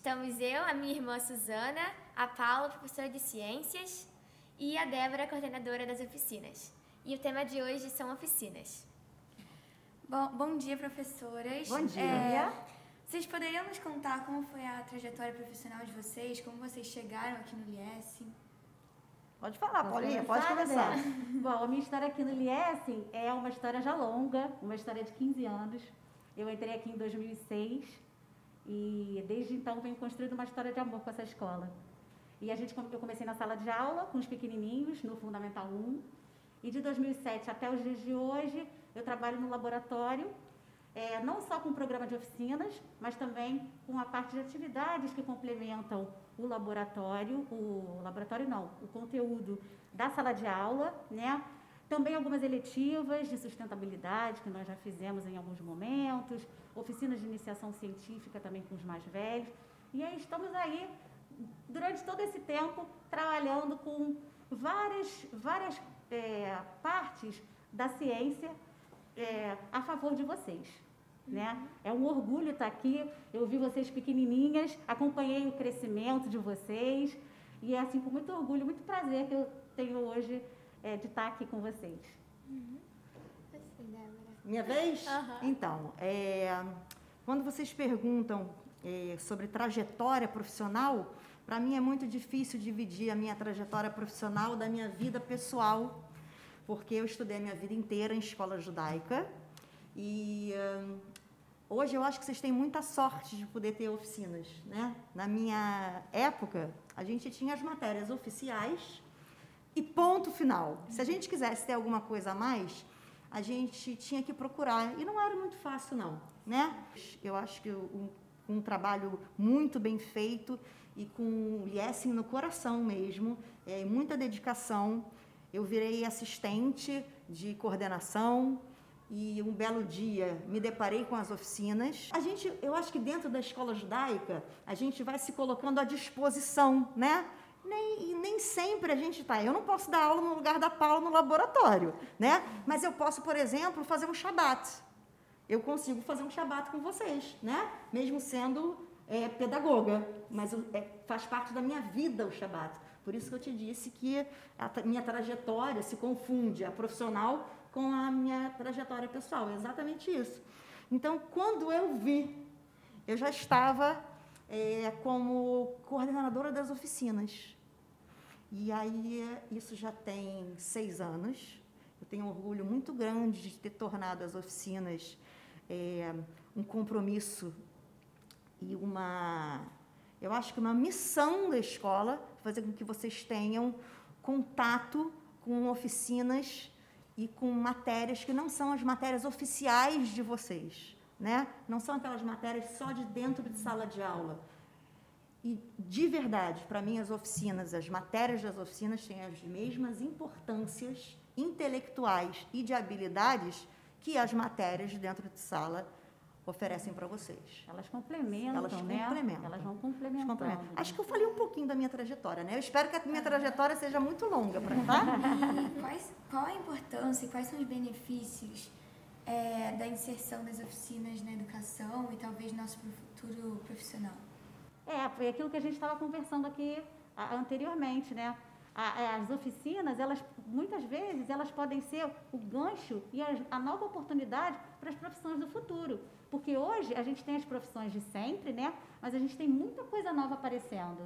Estamos eu, a minha irmã Suzana, a Paula, professora de ciências, e a Débora, coordenadora das oficinas. E o tema de hoje são oficinas. Bom, bom dia, professoras. Bom dia. É, vocês poderiam nos contar como foi a trajetória profissional de vocês, como vocês chegaram aqui no Liesse? Pode falar, Posso Paulinha, começar, pode começar. Débora? Bom, a minha história aqui no Liesse é uma história já longa, uma história de 15 anos. Eu entrei aqui em 2006 e desde então venho construindo uma história de amor com essa escola. E a gente, eu comecei na sala de aula com os pequenininhos, no Fundamental 1. E de 2007 até os dias de hoje, eu trabalho no laboratório, é, não só com o programa de oficinas, mas também com a parte de atividades que complementam o laboratório, o laboratório não, o conteúdo da sala de aula, né? Também algumas eletivas de sustentabilidade que nós já fizemos em alguns momentos, oficinas de iniciação científica também com os mais velhos. E aí estamos aí durante todo esse tempo trabalhando com várias, várias é, partes da ciência é, a favor de vocês. Né? É um orgulho estar aqui. Eu vi vocês pequenininhas, acompanhei o crescimento de vocês e é assim com muito orgulho, muito prazer que eu tenho hoje é, de estar aqui com vocês. Assim, Débora. Minha vez? Aham. Então, é, quando vocês perguntam é, sobre trajetória profissional, para mim é muito difícil dividir a minha trajetória profissional da minha vida pessoal, porque eu estudei a minha vida inteira em escola judaica e hum, hoje eu acho que vocês têm muita sorte de poder ter oficinas, né? Na minha época, a gente tinha as matérias oficiais e ponto final. Se a gente quisesse ter alguma coisa a mais, a gente tinha que procurar. E não era muito fácil, não. Né? Eu acho que um, um trabalho muito bem feito e com o Liessing no coração mesmo, é, muita dedicação. Eu virei assistente de coordenação e um belo dia me deparei com as oficinas. A gente, eu acho que dentro da escola judaica, a gente vai se colocando à disposição, né? Nem, e nem sempre a gente está. Eu não posso dar aula no lugar da Paula no laboratório, né? Mas eu posso, por exemplo, fazer um shabat. Eu consigo fazer um shabat com vocês, né? Mesmo sendo é, pedagoga, mas é, faz parte da minha vida o shabat. Por isso que eu te disse que a minha trajetória se confunde, a profissional com a minha trajetória pessoal. É exatamente isso. Então, quando eu vi, eu já estava é, como coordenadora das oficinas. E aí, isso já tem seis anos. Eu tenho um orgulho muito grande de ter tornado as oficinas é, um compromisso e uma, eu acho que uma missão da escola, fazer com que vocês tenham contato com oficinas e com matérias que não são as matérias oficiais de vocês, né? Não são aquelas matérias só de dentro de sala de aula. E, de verdade, para mim, as oficinas, as matérias das oficinas têm as mesmas importâncias intelectuais e de habilidades que as matérias de dentro de sala oferecem para vocês. Elas complementam, Elas né? complementam. Elas vão complementando. complementam. Acho que eu falei um pouquinho da minha trajetória, né? Eu espero que a minha trajetória seja muito longa, pra, tá? E quais, qual a importância e quais são os benefícios é, da inserção das oficinas na educação e talvez nosso futuro profissional? É, foi aquilo que a gente estava conversando aqui a- anteriormente, né? A- a- As oficinas, elas muitas vezes elas podem ser o gancho e a, a nova oportunidade para as profissões do futuro, porque hoje a gente tem as profissões de sempre, né? Mas a gente tem muita coisa nova aparecendo.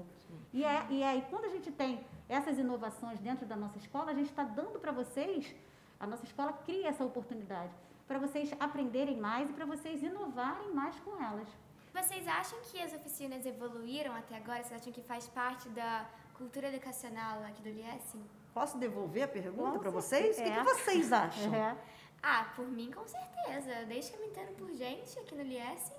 E, é, e aí quando a gente tem essas inovações dentro da nossa escola, a gente está dando para vocês, a nossa escola cria essa oportunidade para vocês aprenderem mais e para vocês inovarem mais com elas. Vocês acham que as oficinas evoluíram até agora? Vocês acham que faz parte da cultura educacional aqui do Liesse? Posso devolver a pergunta para vocês? O que, que vocês acham? É. Ah, por mim, com certeza. Desde que eu me entendo por gente aqui no Liesse,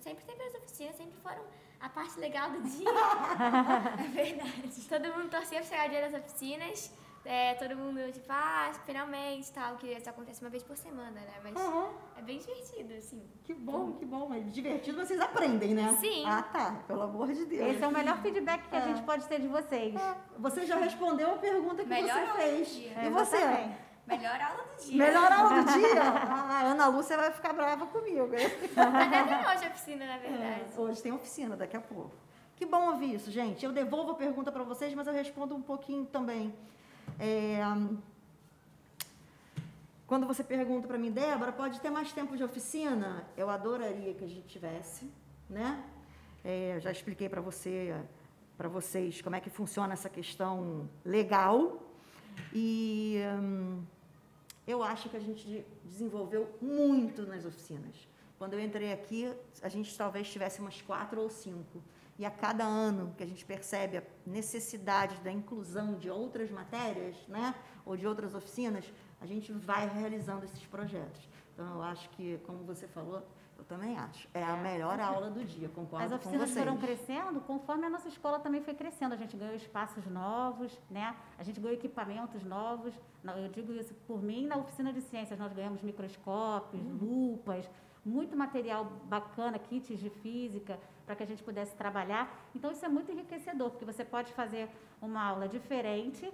sempre teve as oficinas, sempre foram a parte legal do dia. é verdade. Todo mundo torcia pra chegar o dia das oficinas. É, todo mundo, tipo, ah, finalmente, tal, que isso acontece uma vez por semana, né? Mas Aham. é bem divertido, assim. Que bom, que bom. Mas divertido vocês aprendem, né? Sim. Ah, tá. Pelo amor de Deus. Esse é o melhor feedback que a É. gente pode ter de vocês. Você já respondeu a pergunta que Melhor você fez. E você? Melhor aula do dia. Melhor aula do dia? Ah, a Ana Lúcia vai ficar brava comigo. Até tem hoje a oficina, na É, verdade. hoje tem oficina, daqui a pouco. Que bom ouvir isso, gente. Eu devolvo a pergunta para vocês, mas eu respondo um pouquinho também. É, quando você pergunta para mim, Débora, pode ter mais tempo de oficina? Eu adoraria que a gente tivesse, né? É, já expliquei para você, para vocês, como é que funciona essa questão legal. E hum, eu acho que a gente desenvolveu muito nas oficinas. Quando eu entrei aqui, a gente talvez tivesse umas quatro ou cinco. E a cada ano que a gente percebe a necessidade da inclusão de outras matérias, né, ou de outras oficinas, a gente vai realizando esses projetos. Então, eu acho que, como você falou, eu também acho. É a melhor aula do dia, concordo As com oficinas vocês. foram crescendo conforme a nossa escola também foi crescendo. A gente ganhou espaços novos, né? A gente ganhou equipamentos novos. Eu digo isso por mim, na oficina de ciências nós ganhamos microscópios, lupas, muito material bacana, kits de física, para que a gente pudesse trabalhar. Então isso é muito enriquecedor, porque você pode fazer uma aula diferente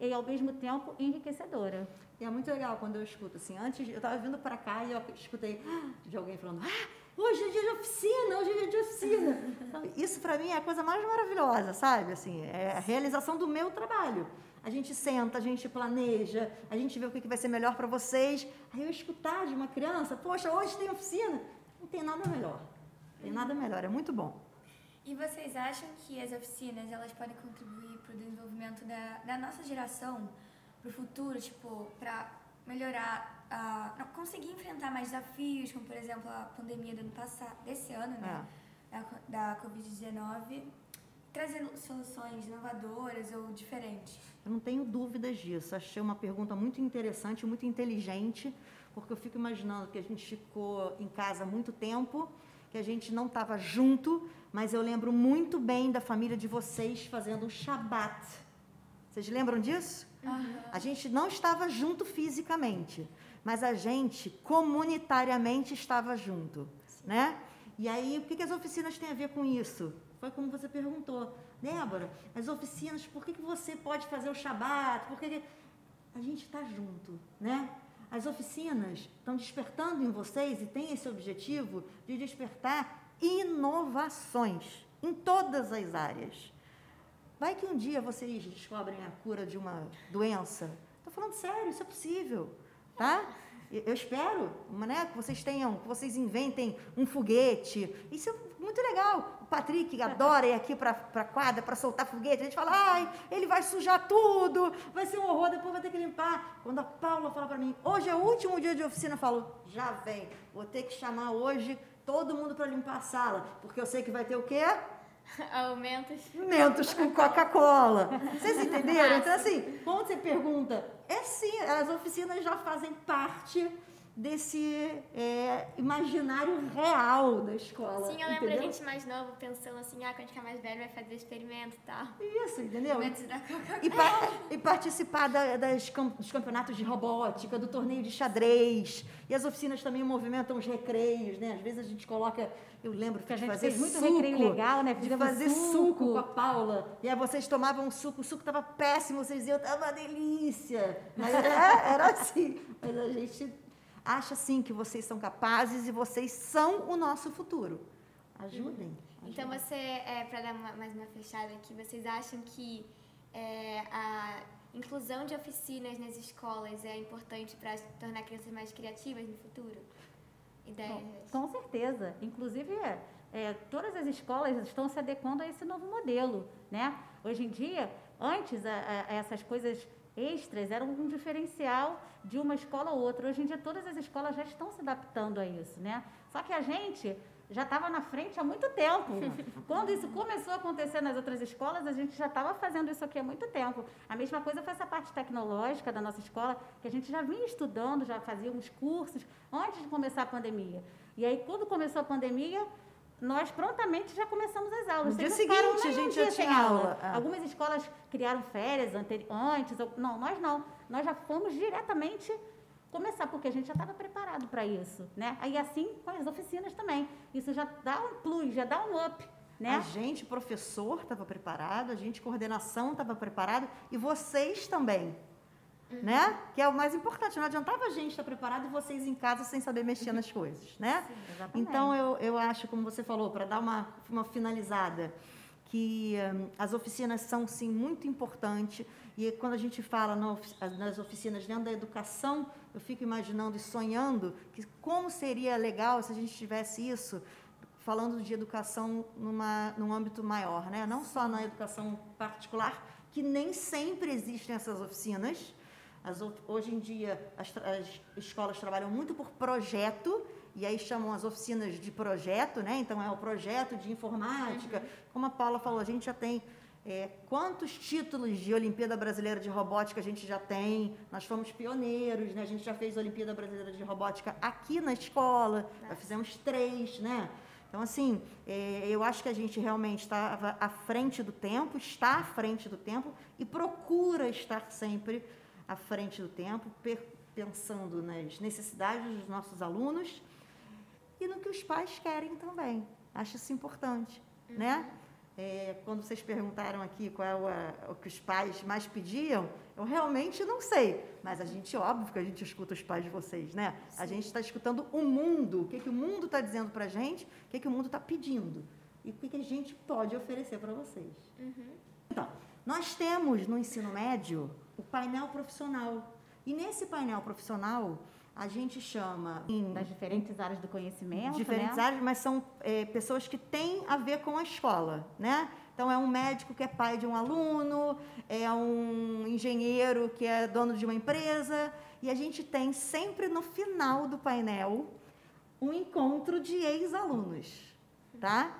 e ao mesmo tempo enriquecedora. E é muito legal quando eu escuto assim, antes eu estava vindo para cá e eu escutei de alguém falando, ah, hoje é dia de oficina, hoje é dia de oficina. Então, isso para mim é a coisa mais maravilhosa, sabe? Assim, é a realização do meu trabalho. A gente senta, a gente planeja, a gente vê o que que vai ser melhor para vocês. Aí eu escutar de uma criança, poxa, hoje tem oficina, não tem nada melhor. Tem nada melhor, é muito bom. E vocês acham que as oficinas elas podem contribuir para o desenvolvimento da, da nossa geração, para o futuro, tipo, para melhorar, a, não, conseguir enfrentar mais desafios, como por exemplo a pandemia do ano passado, desse ano, né, da, da Covid-19, trazer soluções inovadoras ou diferentes? Eu não tenho dúvidas disso. Achei uma pergunta muito interessante, muito inteligente, porque eu fico imaginando que a gente ficou em casa muito tempo, que a gente não estava junto, mas eu lembro muito bem da família de vocês fazendo o Shabat. Vocês lembram disso? A gente não estava junto fisicamente, mas a gente comunitariamente estava junto, né? E aí, o que, que as oficinas têm a ver com isso? Foi como você perguntou, Débora, as oficinas, por que, que você pode fazer o Shabat? Por que, que... A gente está junto, né? As oficinas estão despertando em vocês e tem esse objetivo de despertar inovações em todas as áreas. Vai que um dia vocês descobrem a cura de uma doença. Estou falando sério, isso é possível, tá? Eu espero, né, que vocês tenham, que vocês inventem um foguete. Isso é muito legal. O Patrick adora ir aqui para a quadra para soltar foguete. A gente fala, ai, ele vai sujar tudo, vai ser um horror, depois vai ter que limpar. Quando a Paula fala para mim, hoje é o último dia de oficina, eu falo, já vem, vou ter que chamar hoje todo mundo para limpar a sala, porque eu sei que vai ter o quê? Aumentos. Mentos com Coca-Cola. Vocês entenderam? Então, assim, quando você pergunta, é sim, as oficinas já fazem parte desse é, imaginário real da escola. Sim, eu lembro entendeu? a gente mais novo pensando assim, ah, quando ficar mais velho vai fazer experimento e tal. Isso, entendeu? Antes da Coca-Cola. E, pa- e participar da- das cam- dos campeonatos de robótica, do torneio de xadrez. E as oficinas também movimentam os recreios, né? Às vezes a gente coloca, eu lembro Que a de gente fazer fez muito suco, recreio legal, né? De Fizemos fazer suco. suco. com a Paula. E aí vocês tomavam suco, o suco estava péssimo, vocês diziam, estava uma delícia. Mas era, era assim. Mas a gente acha sim que vocês são capazes e vocês são o nosso futuro. Ajudem. Então ajudem. você, é, para dar uma- mais uma fechada aqui, vocês acham que é, a inclusão de oficinas nas escolas é importante para tornar crianças mais criativas no futuro? Ideias? Com certeza. Inclusive, é, todas as escolas estão se adequando a esse novo modelo, né? Hoje em dia, antes, a- a- essas coisas extras eram um diferencial de uma escola ou outra. Hoje em dia, todas as escolas já estão se adaptando a isso, né? Só que a gente já estava na frente há muito tempo. Quando isso começou a acontecer nas outras escolas, a gente já estava fazendo isso aqui há muito tempo. A mesma coisa foi essa parte tecnológica da nossa escola, que a gente já vinha estudando, já fazíamos cursos antes de começar a pandemia. E aí, quando começou a pandemia, nós prontamente já começamos as aulas. No dia Vocês seguinte, a um gente dia já tinha aula. Ah. Algumas escolas criaram férias anteri- antes. Não, nós não. Nós já fomos diretamente começar, porque a gente já estava preparado para isso, né? Aí assim com as oficinas também. Isso já dá um plus, já dá um up, né? A gente, professor, estava preparado, a gente, coordenação, estava preparado, e vocês também. Né? Que é o mais importante. Não adiantava a gente estar preparado e vocês em casa sem saber mexer nas coisas, né? Exatamente. Então, eu, eu acho, como você falou, para dar uma, uma finalizada, que hum, as oficinas são, sim, muito importantes. E quando a gente fala no, nas oficinas dentro da educação, eu fico imaginando e sonhando que como seria legal se a gente tivesse isso falando de educação numa, num âmbito maior, né? não só na educação particular, que nem sempre existem essas oficinas. As, hoje em dia, as, as escolas trabalham muito por projeto, e aí chamam as oficinas de projeto, né? então é o projeto de informática. Uhum. Como a Paula falou, a gente já tem é, quantos títulos de Olimpíada Brasileira de Robótica a gente já tem? Nós fomos pioneiros, né? A gente já fez Olimpíada Brasileira de Robótica aqui na escola, já fizemos três, né? Então, assim, é, eu acho que a gente realmente está à frente do tempo, está à frente do tempo e procura estar sempre à frente do tempo, pensando nas necessidades dos nossos alunos e no que os pais querem também. Acho isso importante, né? uhum. né? É, quando vocês perguntaram aqui qual é o, o, que os pais mais pediam, eu realmente não sei. Mas a gente, óbvio que a gente escuta os pais de vocês, né? Sim. A gente está escutando o mundo, o que, que o mundo está dizendo para a gente, o que, que o mundo está pedindo. E o que, que a gente pode oferecer para vocês. Uhum. Então, nós temos no ensino médio o painel profissional. E nesse painel profissional, a gente chama em das diferentes áreas do conhecimento, diferentes né? áreas, mas são é, pessoas que têm a ver com a escola, né? Então é um médico que é pai de um aluno, é um engenheiro que é dono de uma empresa e a gente tem sempre no final do painel um encontro de ex-alunos, tá?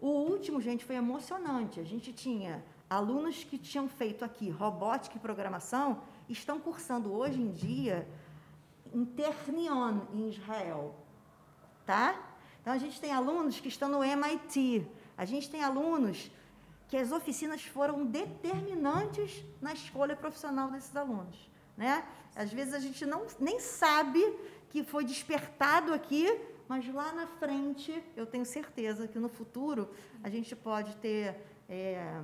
O último, gente, foi emocionante. A gente tinha alunos que tinham feito aqui robótica e programação, estão cursando hoje em dia em Ternion, em Israel. Tá? Então, a gente tem alunos que estão no MIT. A gente tem alunos que as oficinas foram determinantes na escolha profissional desses alunos. Né? Às vezes a gente não, nem sabe que foi despertado aqui, mas lá na frente eu tenho certeza que no futuro a gente pode ter é,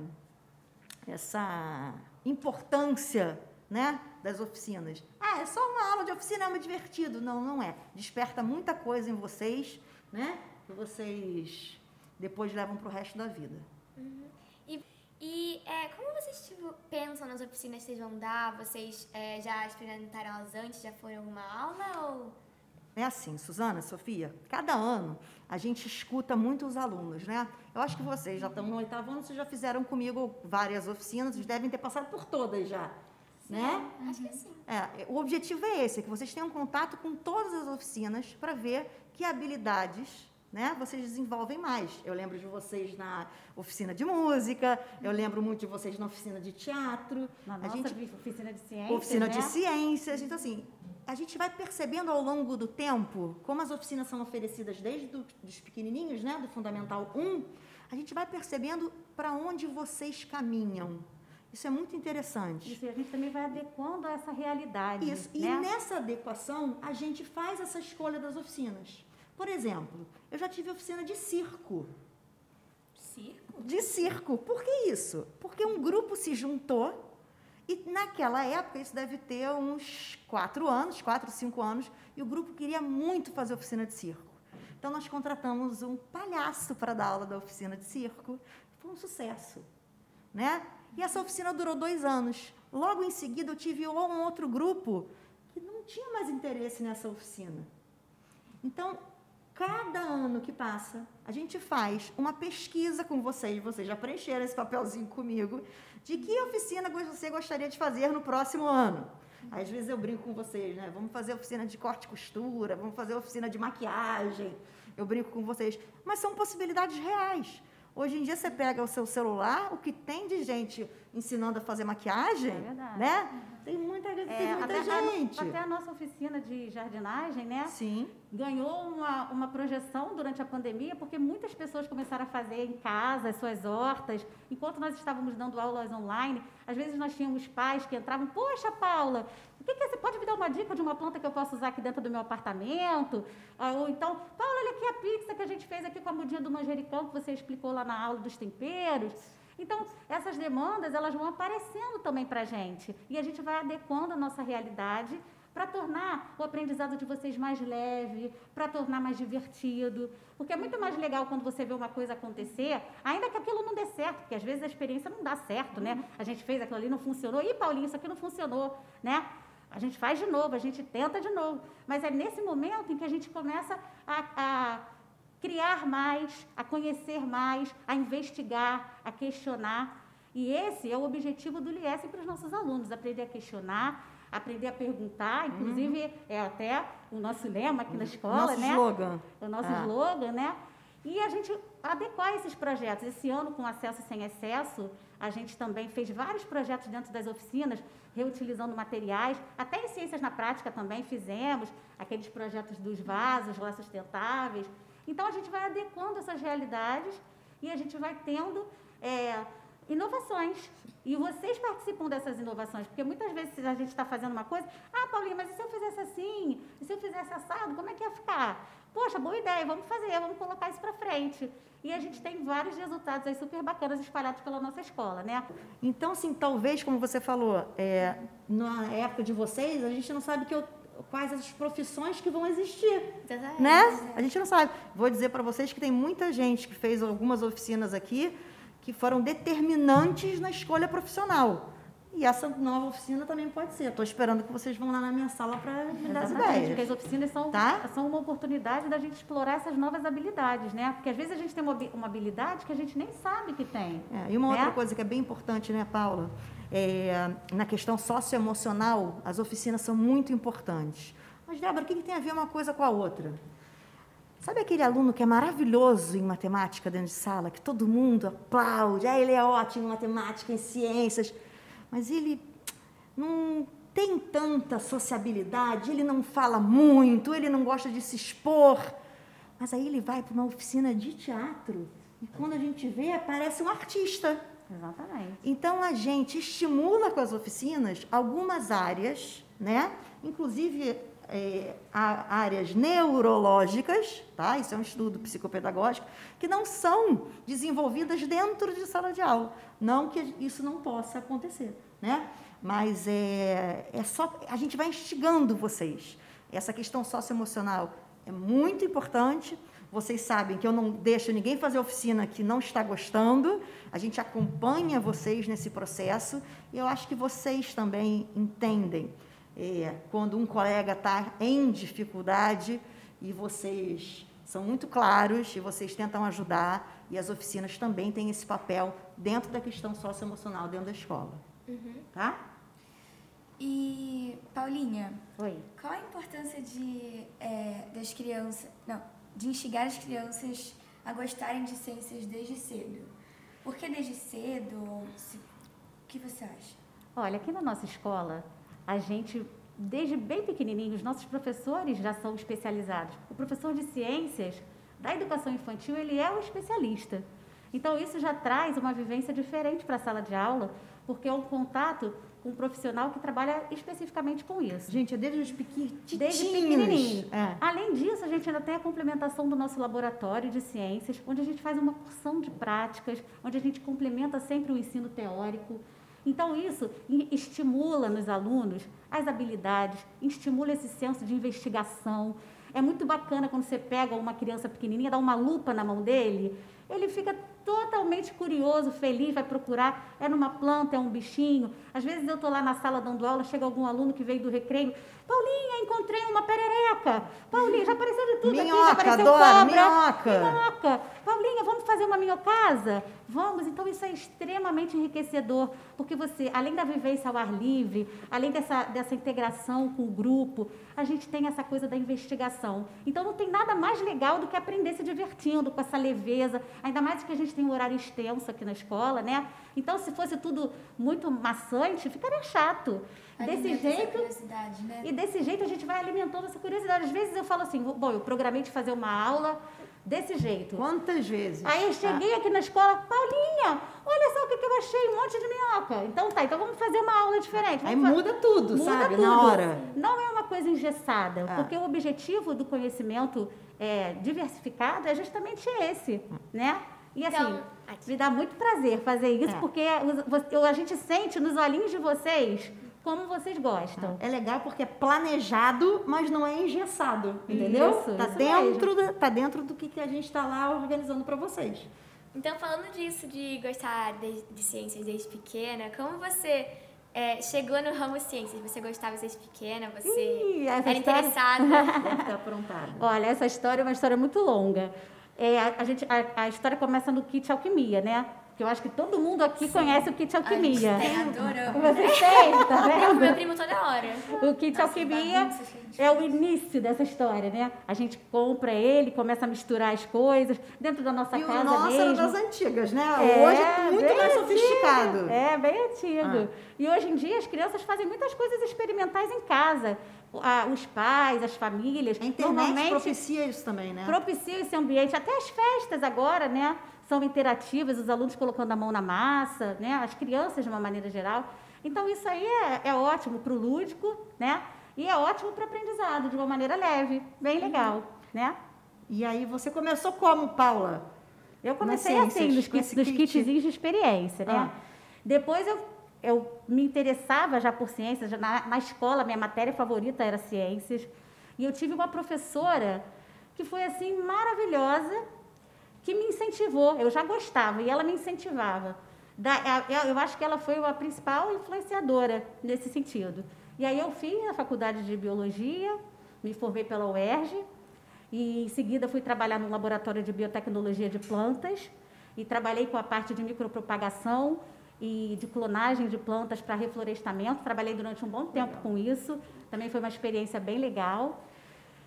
essa importância né, das oficinas. Ah, é só uma aula de oficina, é muito divertido. Não, não é. Desperta muita coisa em vocês, né, que vocês depois levam para o resto da vida. Uhum. E, e é, como vocês tipo, pensam nas oficinas que vocês vão dar? Vocês é, já experimentaram elas antes? Já foram uma aula ou... É assim, Suzana, Sofia, cada ano a gente escuta muito os alunos, né? Eu acho que vocês já estão no oitavo ano, vocês já fizeram comigo várias oficinas, vocês devem ter passado por todas já né? Acho que sim. É, o objetivo é esse, é que vocês tenham contato com todas as oficinas para ver que habilidades né, vocês desenvolvem mais. Eu lembro de vocês na oficina de música, eu lembro muito de vocês na oficina de teatro. Na a nossa gente, oficina de ciências, Oficina né? de ciências. Então, assim, a gente vai percebendo ao longo do tempo, como as oficinas são oferecidas desde do, dos pequenininhos, né, do Fundamental 1, a gente vai percebendo para onde vocês caminham. Isso é muito interessante. Isso, e a gente também vai adequando a essa realidade. Isso, né? e nessa adequação, a gente faz essa escolha das oficinas. Por exemplo, eu já tive oficina de circo. Circo? De circo. Por que isso? Porque um grupo se juntou e naquela época, isso deve ter uns quatro anos, quatro, cinco anos, e o grupo queria muito fazer oficina de circo. Então, nós contratamos um palhaço para dar aula da oficina de circo. Foi um sucesso. Né? E essa oficina durou dois anos. Logo em seguida, eu tive um outro grupo que não tinha mais interesse nessa oficina. Então, cada ano que passa, a gente faz uma pesquisa com vocês, vocês já preencheram esse papelzinho comigo, de que oficina você gostaria de fazer no próximo ano. Às vezes eu brinco com vocês, né? Vamos fazer oficina de corte e costura, vamos fazer oficina de maquiagem. Eu brinco com vocês. Mas são possibilidades reais. Hoje em dia você pega o seu celular, o que tem de gente ensinando a fazer maquiagem, é né? Tem muita, é, tem muita até gente. A, até a nossa oficina de jardinagem, né? Sim. Ganhou uma, uma projeção durante a pandemia, porque muitas pessoas começaram a fazer em casa as suas hortas. Enquanto nós estávamos dando aulas online, às vezes nós tínhamos pais que entravam, poxa, Paula, o que, que é? Você pode me dar uma dica de uma planta que eu posso usar aqui dentro do meu apartamento? Ah, ou então, Paula, olha aqui a pizza que a gente fez aqui com a mudinha do manjericão que você explicou lá na aula dos temperos. Então, essas demandas, elas vão aparecendo também para a gente. E a gente vai adequando a nossa realidade para tornar o aprendizado de vocês mais leve, para tornar mais divertido. Porque é muito mais legal quando você vê uma coisa acontecer, ainda que aquilo não dê certo, porque às vezes a experiência não dá certo, né? A gente fez aquilo ali, não funcionou. Ih, Paulinho, isso aqui não funcionou, né? A gente faz de novo, a gente tenta de novo. Mas é nesse momento em que a gente começa a, a criar mais, a conhecer mais, a investigar, a questionar. E esse é o objetivo do LIES para os nossos alunos, aprender a questionar, aprender a perguntar, inclusive uhum. é até o nosso lema aqui na escola, nosso né? Slogan. O nosso é. slogan, né? E a gente adequar esses projetos. Esse ano, com acesso sem excesso, a gente também fez vários projetos dentro das oficinas, reutilizando materiais. Até em ciências na prática também fizemos aqueles projetos dos vasos lá sustentáveis. Então, a gente vai adequando essas realidades e a gente vai tendo é, inovações. E vocês participam dessas inovações, porque muitas vezes a gente está fazendo uma coisa, ah, Paulinha, mas e se eu fizesse assim? E se eu fizesse assado, como é que ia ficar? Poxa, boa ideia, vamos fazer, vamos colocar isso para frente. E a gente tem vários resultados aí super bacanas espalhados pela nossa escola, né? Então, assim, talvez, como você falou, é, na época de vocês, a gente não sabe que eu, quais as profissões que vão existir, né? A gente não sabe. Vou dizer para vocês que tem muita gente que fez algumas oficinas aqui que foram determinantes na escolha profissional. E essa nova oficina também pode ser. Estou esperando que vocês vão lá na minha sala para me dar as ideias. Porque as oficinas são, tá? são uma oportunidade da gente explorar essas novas habilidades, né? Porque às vezes a gente tem uma, uma habilidade que a gente nem sabe que tem. É, e uma né? outra coisa que é bem importante, né, Paula? É, na questão socioemocional, as oficinas são muito importantes. Mas, Débora, o que, que tem a ver uma coisa com a outra? Sabe aquele aluno que é maravilhoso em matemática dentro de sala, que todo mundo aplaude, ah, ele é ótimo em matemática, em ciências, mas ele não tem tanta sociabilidade, ele não fala muito, ele não gosta de se expor. Mas aí ele vai para uma oficina de teatro e quando a gente vê, parece um artista. Exatamente. Então a gente estimula com as oficinas algumas áreas, né? Inclusive é, áreas neurológicas, tá? isso é um estudo psicopedagógico, que não são desenvolvidas dentro de sala de aula. Não que isso não possa acontecer, né? mas é, é só a gente vai instigando vocês. Essa questão socioemocional é muito importante. Vocês sabem que eu não deixo ninguém fazer oficina que não está gostando. A gente acompanha vocês nesse processo e eu acho que vocês também entendem é, quando um colega está em dificuldade e vocês são muito claros e vocês tentam ajudar e as oficinas também têm esse papel dentro da questão socioemocional dentro da escola. Uhum. Tá? E, Paulinha, Oi. qual a importância de, é, das crianças, não, de instigar as crianças a gostarem de ciências desde cedo? Por que desde cedo? O que você acha? Olha, aqui na nossa escola, a gente, desde bem pequenininho, os nossos professores já são especializados. O professor de ciências da educação infantil, ele é o especialista. Então, isso já traz uma vivência diferente para a sala de aula, porque é um contato um profissional que trabalha especificamente com isso. Gente, é desde os pequenininhos. Desde pequenininho. É. Além disso, a gente ainda tem a complementação do nosso laboratório de ciências, onde a gente faz uma porção de práticas, onde a gente complementa sempre o ensino teórico. Então, isso estimula nos alunos as habilidades, estimula esse senso de investigação. É muito bacana quando você pega uma criança pequenininha, dá uma lupa na mão dele, ele fica totalmente curioso, feliz, vai procurar, é numa planta, é um bichinho. Às vezes eu estou lá na sala dando aula, chega algum aluno que veio do recreio, Paulinha, encontrei uma perereca. Paulinha, já apareceu de tudo minhoca, aqui, já apareceu adoro, cobra. Minhoca. minhoca. Paulinha, vamos fazer uma minhocasa? Vamos, então isso é extremamente enriquecedor, porque você, além da vivência ao ar livre, além dessa, dessa integração com o grupo, a gente tem essa coisa da investigação. Então não tem nada mais legal do que aprender se divertindo, com essa leveza, ainda mais que a gente tem um horário extenso aqui na escola, né? Então, se fosse tudo muito maçante, ficaria chato. Desse jeito. Né? E desse jeito a gente vai alimentando essa curiosidade. Às vezes eu falo assim, bom, eu programei de fazer uma aula desse jeito. Quantas vezes? Aí eu cheguei ah. aqui na escola, Paulinha, olha só o que, que eu achei, um monte de minhoca. Então tá, então vamos fazer uma aula diferente. Aí muda tudo, muda sabe, tudo. na hora. Não é uma coisa engessada, ah. porque o objetivo do conhecimento é, diversificado é justamente esse, né? E assim, então, me dá muito prazer fazer isso, é. porque a gente sente nos olhinhos de vocês como vocês gostam. É legal porque é planejado, mas não é engessado, entendeu? Isso, tá isso dentro, da- tá dentro do que, que a gente está lá organizando para vocês. Então, falando disso, de gostar de, de ciências desde pequena, como você é, chegou no ramo ciências? Você gostava desde pequena? Você Ih, era história- interessada? Deve estar aprontada. Olha, essa história é uma história muito longa. É, a, a gente, a, a história começa no kit alquimia, né? Que eu acho que todo mundo aqui conhece o kit alquimia. É, adoramos. Vocês têm, tá Eu com meu vendo? primo toda hora. O kit alquimia bagunça, gente. é o início dessa história, né? A gente compra ele, começa a misturar as coisas dentro da nossa E o casa nosso era mesmo. das antigas, né? É, Hoje é muito mais antigo. sofisticado. É, bem antigo. Ah. E hoje em dia as crianças fazem muitas coisas experimentais em casa. Ah, Os pais, as famílias. A internet normalmente propicia isso também, né? propicia esse ambiente. Até as festas agora, né? São interativas, os alunos colocando a mão na massa, né? As crianças de uma maneira geral. Então isso aí é, é ótimo para o lúdico, né? E é ótimo para o aprendizado, de uma maneira leve, bem legal, né? E aí você começou como, Paula? Eu comecei assim, nos, nos kit. kitzinhos de experiência, né? Ah. Depois eu, eu me interessava já por ciências, já na, na escola minha matéria favorita era ciências. E eu tive uma professora que foi assim maravilhosa, que me incentivou. Eu já gostava e ela me incentivava. Da- eu acho que ela foi a principal influenciadora nesse sentido. E aí eu fiz a faculdade de biologia, me formei pela UERJ, e em seguida fui trabalhar no laboratório de biotecnologia de plantas e trabalhei com a parte de micropropagação e de clonagem de plantas para reflorestamento. Trabalhei durante um bom tempo com isso. Também foi uma experiência bem legal.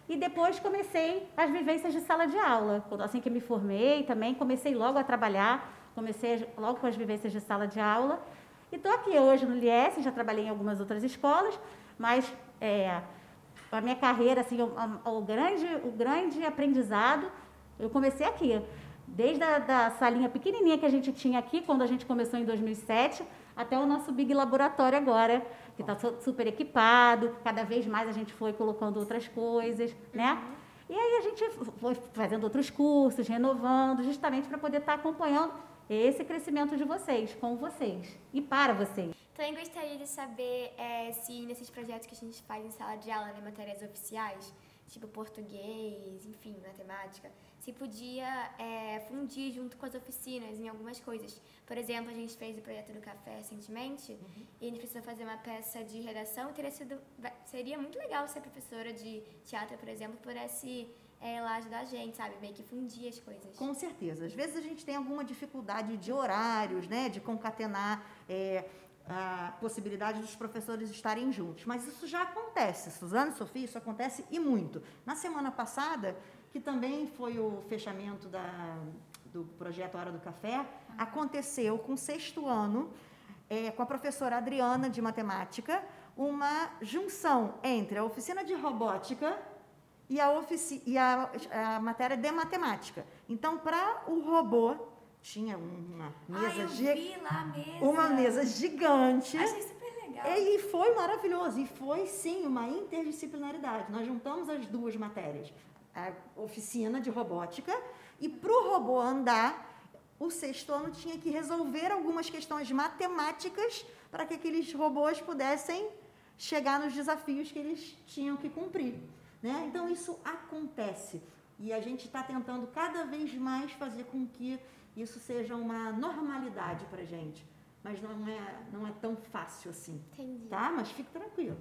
E depois comecei as vivências de sala de aula. Assim que me formei, também comecei logo a trabalhar. Comecei logo com as vivências de sala de aula. E estou aqui hoje no LIES, já trabalhei em algumas outras escolas, mas é, a minha carreira, assim, o, o grande, o grande aprendizado, eu comecei aqui. Desde a da salinha pequenininha que a gente tinha aqui, quando a gente começou em 2007, até o nosso big laboratório agora, que está super equipado, cada vez mais a gente foi colocando outras coisas, né? E aí a gente foi fazendo outros cursos, renovando, justamente para poder estar acompanhando esse crescimento de vocês, com vocês e para vocês. Também gostaria de saber é, se nesses projetos que a gente faz em sala de aula, né, matérias oficiais, tipo português, enfim, matemática, se podia é, fundir junto com as oficinas em algumas coisas. Por exemplo, a gente fez o projeto do café recentemente e a gente precisou fazer uma peça de redação. Teria sido, seria muito legal se a professora de teatro, por exemplo, pudesse é, lá ajudar a gente, sabe? Meio que fundir as coisas. Com certeza. Às vezes a gente tem alguma dificuldade de horários, né? De concatenar é, a possibilidade dos professores estarem juntos. Mas isso já acontece. Suzana e Sofia, isso acontece e muito. Na semana passada, que também foi o fechamento da, do projeto Hora do Café, aconteceu com o sexto ano, é, com a professora Adriana de Matemática, uma junção entre a oficina de robótica e a, ofici e a, a matéria de matemática. Então, para o robô, tinha uma Ah, mesa, eu gi- vi lá a mesa. uma mesa gigante. Achei super legal. E foi maravilhoso. E foi, sim, uma interdisciplinaridade. Nós juntamos as duas matérias. A oficina de robótica e para o robô andar, o sexto ano tinha que resolver algumas questões matemáticas para que aqueles robôs pudessem chegar nos desafios que eles tinham que cumprir. Né? Então, isso acontece. E a gente está tentando cada vez mais fazer com que isso seja uma normalidade para a gente. Mas não é, não é tão fácil assim. Entendi. Tá? Mas fique tranquilo.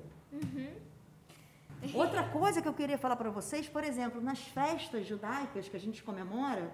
Outra coisa que eu queria falar para vocês, por exemplo, nas festas judaicas que a gente comemora,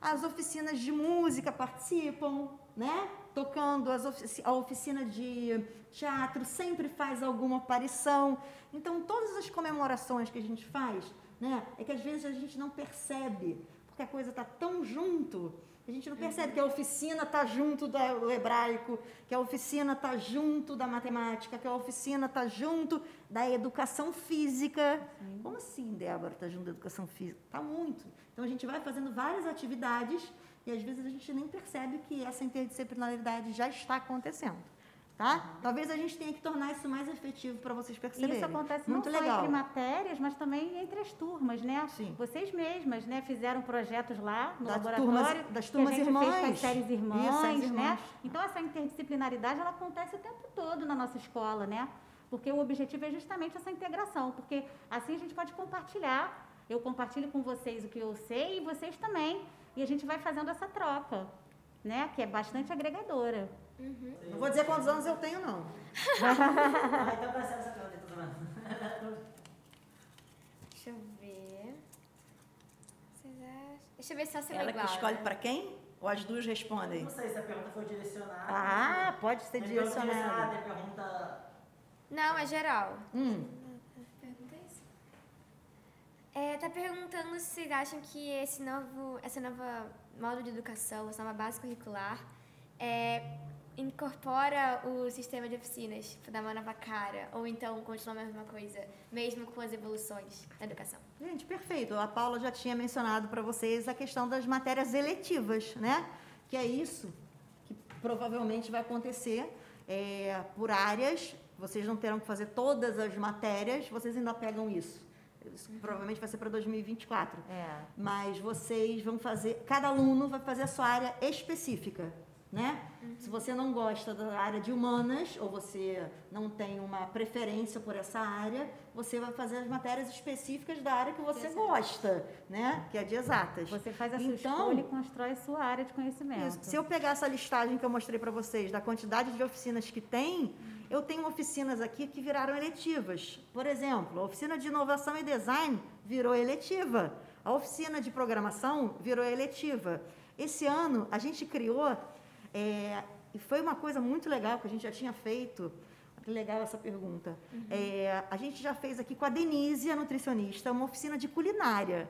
as oficinas de música participam, né? Tocando, ofici a oficina de teatro sempre faz alguma aparição. Então, todas as comemorações que a gente faz, né? É que às vezes a gente não percebe, porque a coisa está tão junto a gente não percebe que a oficina está junto do hebraico, que a oficina está junto da matemática, que a oficina está junto da educação física. Como assim, Débora, está junto da educação física? Está muito. Então, a gente vai fazendo várias atividades e, às vezes, a gente nem percebe que essa interdisciplinaridade já está acontecendo. Tá? Talvez a gente tenha que tornar isso mais efetivo para vocês perceberem. Isso acontece Muito não legal. só entre matérias, mas também entre as turmas, né? Sim. Vocês mesmas, né, fizeram projetos lá no Das laboratório turmas- das turmas que a gente fez com irmãs. as séries irmãs, Isso, né? irmãs. Então essa interdisciplinaridade ela acontece o tempo todo na nossa escola, né? Porque o objetivo é justamente essa integração, porque assim a gente pode compartilhar. Eu compartilho com vocês o que eu sei e vocês também, e a gente vai fazendo essa troca, né? Que é bastante agregadora. Não vou dizer quantos anos eu tenho, não. Ah, então percebe essa pergunta. Deixa eu ver. Vocês acham? Deixa eu ver se essa é Ela igual. que escolhe né? para quem? Ou as duas respondem? Não sei se a pergunta foi direcionada. Ah, pode ser pergunta direcionado. Tem pergunta... Não, é geral. Hum, Pergunta isso. É, tá perguntando se vocês acham que esse novo, essa nova modo de educação, essa nova base curricular, é, incorpora o sistema de oficinas, dá uma nova cara, ou então continua a mesma coisa, mesmo com as evoluções da educação. Gente, perfeito. A Paula já tinha mencionado para vocês a questão das matérias eletivas, né? Que é isso que provavelmente vai acontecer é, por áreas. Vocês não terão que fazer todas as matérias, vocês ainda pegam isso. Isso provavelmente vai ser para 2024. É. Mas vocês vão fazer, cada aluno vai fazer a sua área específica, né? Se você não gosta da área de humanas ou você não tem uma preferência por essa área, você vai fazer as matérias específicas da área que você gosta, né? Que é de exatas. Você faz a sua Então- escolha e constrói a sua área de conhecimento. Isso. Se eu pegar essa listagem que eu mostrei para vocês da quantidade de oficinas que tem, eu tenho oficinas aqui que viraram eletivas. Por exemplo, a oficina de inovação e design virou eletiva. A oficina de programação virou eletiva. Esse ano a gente criou é, e foi uma coisa muito legal que a gente já tinha feito. Que legal essa pergunta. É, a gente já fez aqui com a Denise, a nutricionista, uma oficina de culinária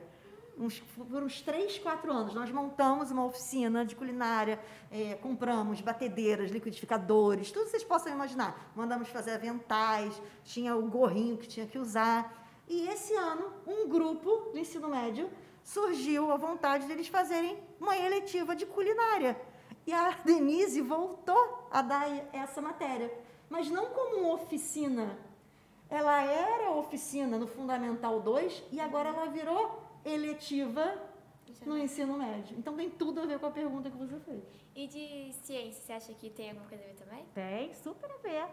uns, por uns 3, 4 anos, nós montamos uma oficina de culinária, eh, compramos batedeiras, liquidificadores, tudo que vocês possam imaginar. Mandamos fazer aventais, tinha o gorrinho que tinha que usar. E esse ano, um grupo do ensino médio surgiu a vontade deles fazerem uma eletiva de culinária. E a Denise voltou a dar essa matéria, mas não como uma oficina ela era oficina no Fundamental 2 e agora ela virou eletiva no ensino médio. Então tem tudo a ver com a pergunta que você fez. E de ciência, você acha que tem alguma coisa a ver também? Tem, super a ver.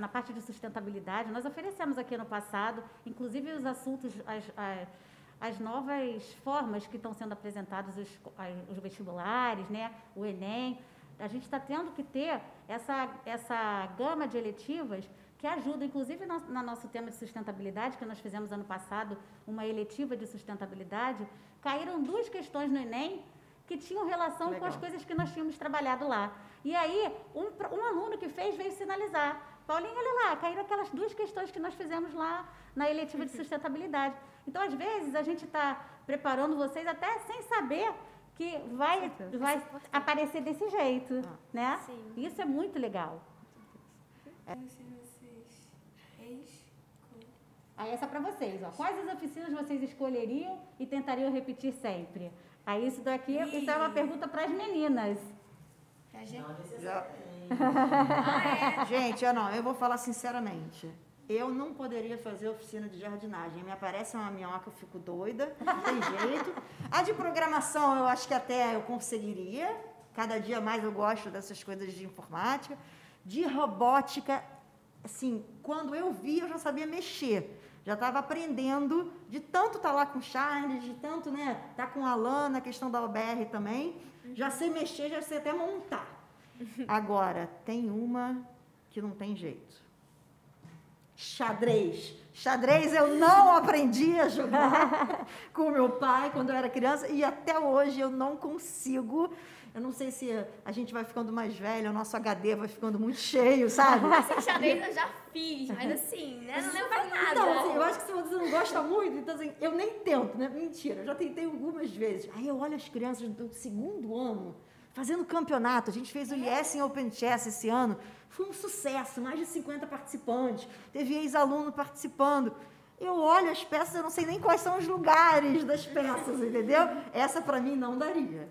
Na parte de sustentabilidade, nós oferecemos aqui no passado, inclusive os assuntos, as, a- as novas formas que estão sendo apresentadas, os, os vestibulares, né, o Enem. A gente está tendo que ter essa, essa gama de eletivas que ajudam, inclusive no, no nosso tema de sustentabilidade, que nós fizemos ano passado, uma eletiva de sustentabilidade, caíram duas questões no Enem que tinham relação com as Legal. coisas que nós tínhamos trabalhado lá. E aí, um, um aluno que fez veio sinalizar. Paulinho, olha lá, caíram aquelas duas questões que nós fizemos lá na eletiva de sustentabilidade. Então, às vezes, a gente está preparando vocês até sem saber que vai, vai aparecer desse jeito, né? Sim. Isso é muito legal. Se vocês ex Aí essa para vocês, ó. Quais as oficinas vocês escolheriam e tentariam repetir sempre? Aí isso daqui, isso é uma pergunta para as meninas. pra gente. Não necessariamente. Gente, eu não, eu vou falar sinceramente. Eu não poderia fazer oficina de jardinagem. Me aparece uma minhoca, eu fico doida, não tem jeito. A de programação, eu acho que até eu conseguiria. Cada dia mais eu gosto dessas coisas de informática. De robótica, assim, quando eu vi, eu já sabia mexer. Já estava aprendendo, de tanto estar lá com o Charles, de tanto, né, estar com a Alan na questão da OBR também. Já sei mexer, já sei até montar. Agora, tem uma que não tem jeito. Xadrez. Xadrez eu não aprendi a jogar com meu pai quando eu era criança e até hoje eu não consigo. Eu não sei se a gente vai ficando mais velho, o nosso HD vai ficando muito cheio, sabe? Assim, xadrez eu já fiz, mas assim, né? Não lembro mais nada. Então, assim, eu acho que se você não gosta muito, então assim, eu nem tento, né? Mentira, eu já tentei algumas vezes. Aí eu olho as crianças do segundo ano fazendo campeonato. A gente fez o Yes em Open Chess esse ano. Foi um sucesso, mais de 50 participantes. Teve ex-aluno participando. Eu olho as peças, eu não sei nem quais são os lugares das peças, entendeu? Essa para mim não daria.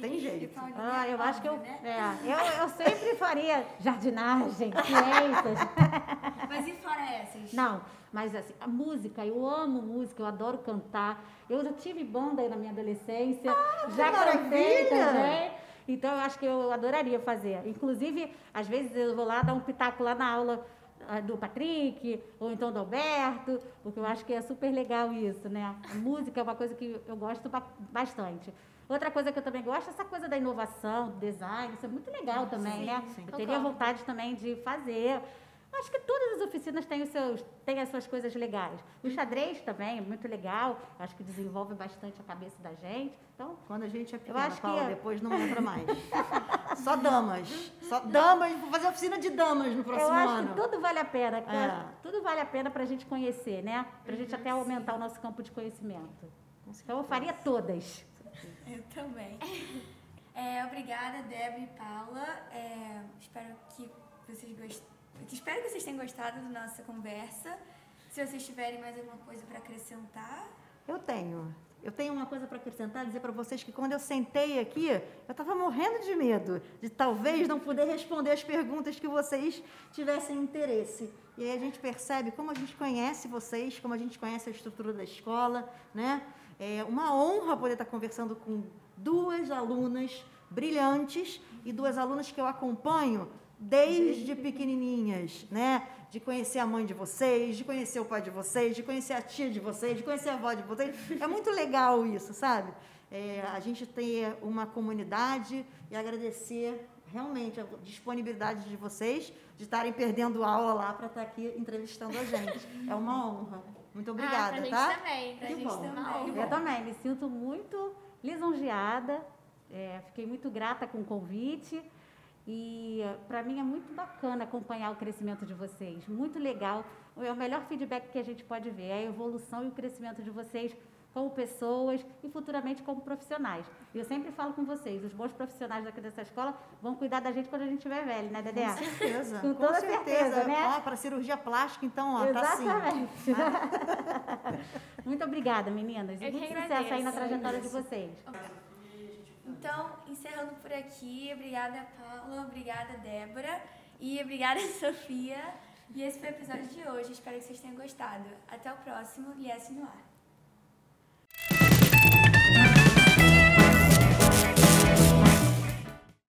Tem jeito. Ah, eu acho que eu, né? é, eu, eu sempre faria jardinagem, ciências. Mas e fora essas? Não, mas assim, a música, eu amo música, eu adoro cantar. Eu já tive banda aí na minha adolescência, já cantei maravilha! também. Então eu acho que eu adoraria fazer. Inclusive, às vezes eu vou lá dar um pitaco lá na aula ah, do Patrick, ou então do Alberto, porque eu acho que é super legal isso, né? A música é uma coisa que eu gosto ba- bastante. Outra coisa que eu também gosto é essa coisa da inovação, do design, isso é muito legal também, né? sim. Eu teria vontade também de fazer. Acho que todas as oficinas têm, os seus, têm as suas coisas legais. O xadrez também é muito legal, acho que desenvolve bastante a cabeça da gente. Então, Quando a gente é pequena, acho que Paula, é. depois não lembra mais. Só damas. Só damas. Vou fazer oficina de damas no próximo eu acho ano. que tudo vale a pena, cara. É. Tudo vale a pena para a gente conhecer, né? Para a gente até aumentar o nosso campo de conhecimento. Então, eu faria todas. Eu também. É, obrigada, Débora e Paula. É, espero que vocês gostem. Espero que vocês tenham gostado da nossa conversa. Se vocês tiverem mais alguma coisa para acrescentar. Eu tenho. Eu tenho uma coisa para acrescentar, dizer para vocês que quando eu sentei aqui, eu estava morrendo de medo de talvez não poder responder as perguntas que vocês tivessem interesse. E aí a gente percebe como a gente conhece vocês, como a gente conhece a estrutura da escola, né? É uma honra poder estar conversando com duas alunas brilhantes e duas alunas que eu acompanho desde pequenininhas, né? De conhecer a mãe de vocês, de conhecer o pai de vocês, de conhecer a tia de vocês, de conhecer a avó de vocês. É muito legal isso, sabe? É, a gente ter uma comunidade e agradecer realmente a disponibilidade de vocês de estarem perdendo aula lá para estar aqui entrevistando a gente. É uma honra. Muito ah, obrigada, pra gente tá? também. Pra Que gente bom. também. Eu também me sinto muito lisonjeada, é, fiquei muito grata com o convite e para mim é muito bacana acompanhar o crescimento de vocês, muito legal. É o melhor feedback que a gente pode ver, é a evolução e o crescimento de vocês como pessoas e futuramente como profissionais. E eu sempre falo com vocês, os bons profissionais daqui dessa escola vão cuidar da gente quando a gente estiver velho, né, Dedé? Com certeza. Com toda certeza. certeza, né? Ó, para cirurgia plástica, então, ó, tá assim. Exatamente. Muito obrigada, meninas. E muito sucesso aí na trajetória de vocês. Então, encerrando por aqui, obrigada, Paula, obrigada, Débora, e obrigada, Sofia. E esse foi o episódio de hoje. Espero que vocês tenham gostado. Até o próximo Liesse no Ar.